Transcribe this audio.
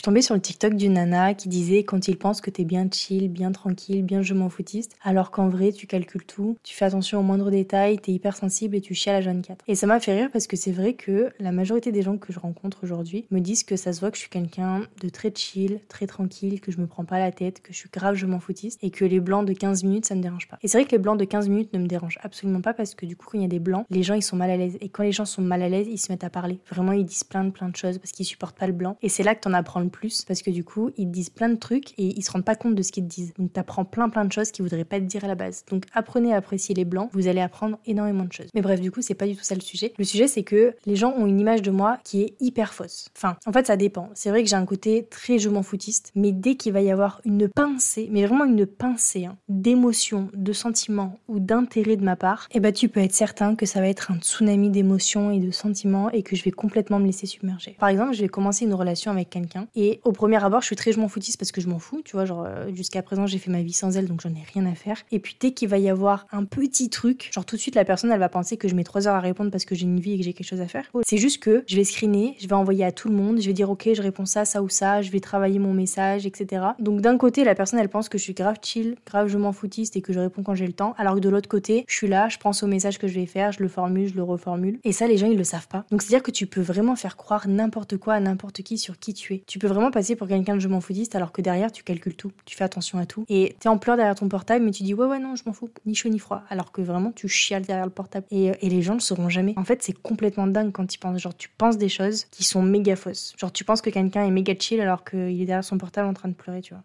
suis tombée sur le TikTok d'une nana qui disait quand il pense que t'es bien chill, bien tranquille, bien je m'en foutiste, alors qu'en vrai tu calcules tout, tu fais attention aux moindres détails, t'es hyper sensible et tu chiales à jeune 4. Et ça m'a fait rire parce que c'est vrai que la majorité des gens que je rencontre aujourd'hui me disent que ça se voit que je suis quelqu'un de très chill, très tranquille, que je me prends pas la tête, que je suis grave je m'en foutiste et que les blancs de 15 minutes ça me dérange pas. Et c'est vrai que les blancs de 15 minutes ne me dérangent absolument pas parce que du coup quand il y a des blancs, les gens ils sont mal à l'aise et quand les gens sont mal à l'aise, ils se mettent à parler. Vraiment ils disent plein de plein de choses parce qu'ils supportent pas le blanc et c'est là que t'en apprends le plus parce que du coup ils disent plein de trucs et ils se rendent pas compte de ce qu'ils te disent. Donc t'apprends plein plein de choses qu'ils voudraient pas te dire à la base. Donc apprenez à apprécier les blancs, vous allez apprendre énormément de choses. Mais bref, du coup, c'est pas du tout ça le sujet. Le sujet, c'est que les gens ont une image de moi qui est hyper fausse. Enfin, en fait, ça dépend. C'est vrai que j'ai un côté très je m'en foutiste, mais dès qu'il va y avoir une pincée, mais vraiment une pincée hein, d'émotions, de sentiments ou d'intérêt de ma part, eh ben tu peux être certain que ça va être un tsunami d'émotions et de sentiments et que je vais complètement me laisser submerger. Par exemple, je vais commencer une relation avec quelqu'un et au premier abord, je suis très je m'en foutiste parce que je m'en fous, tu vois, genre euh, jusqu'à présent, j'ai fait ma vie sans elle donc j'en ai rien à faire. Et puis dès qu'il va y avoir un petit truc, genre tout de suite la personne elle va penser que je mets trois heures à répondre parce que j'ai une vie et que j'ai quelque chose à faire. C'est juste que je vais screener, je vais envoyer à tout le monde, je vais dire ok, je réponds ça, ça ou ça, je vais travailler mon message, etc. Donc d'un côté, la personne elle pense que je suis grave chill, grave je m'en foutiste et que je réponds quand j'ai le temps, alors que de l'autre côté, je suis là, je pense au message que je vais faire, je le formule, je le reformule. Et ça, les gens ils le savent pas. Donc c'est à dire que tu peux vraiment faire croire n'importe quoi à n'importe qui sur qui tu es. Tu peux vraiment passer pour quelqu'un de je m'en foutiste alors que derrière tu calcules tout, tu fais attention à tout. Et t'es en pleurs derrière ton portable, mais tu dis ouais ouais non, je m'en fous, ni chaud ni froid. Alors que vraiment tu chiales derrière le portable. Et, et les gens ne sauront jamais. En fait, c'est complètement dingue quand tu penses. Genre, tu penses des choses qui sont méga fausses. Genre, tu penses que quelqu'un est méga chill alors qu'il est derrière son portable en train de pleurer, tu vois.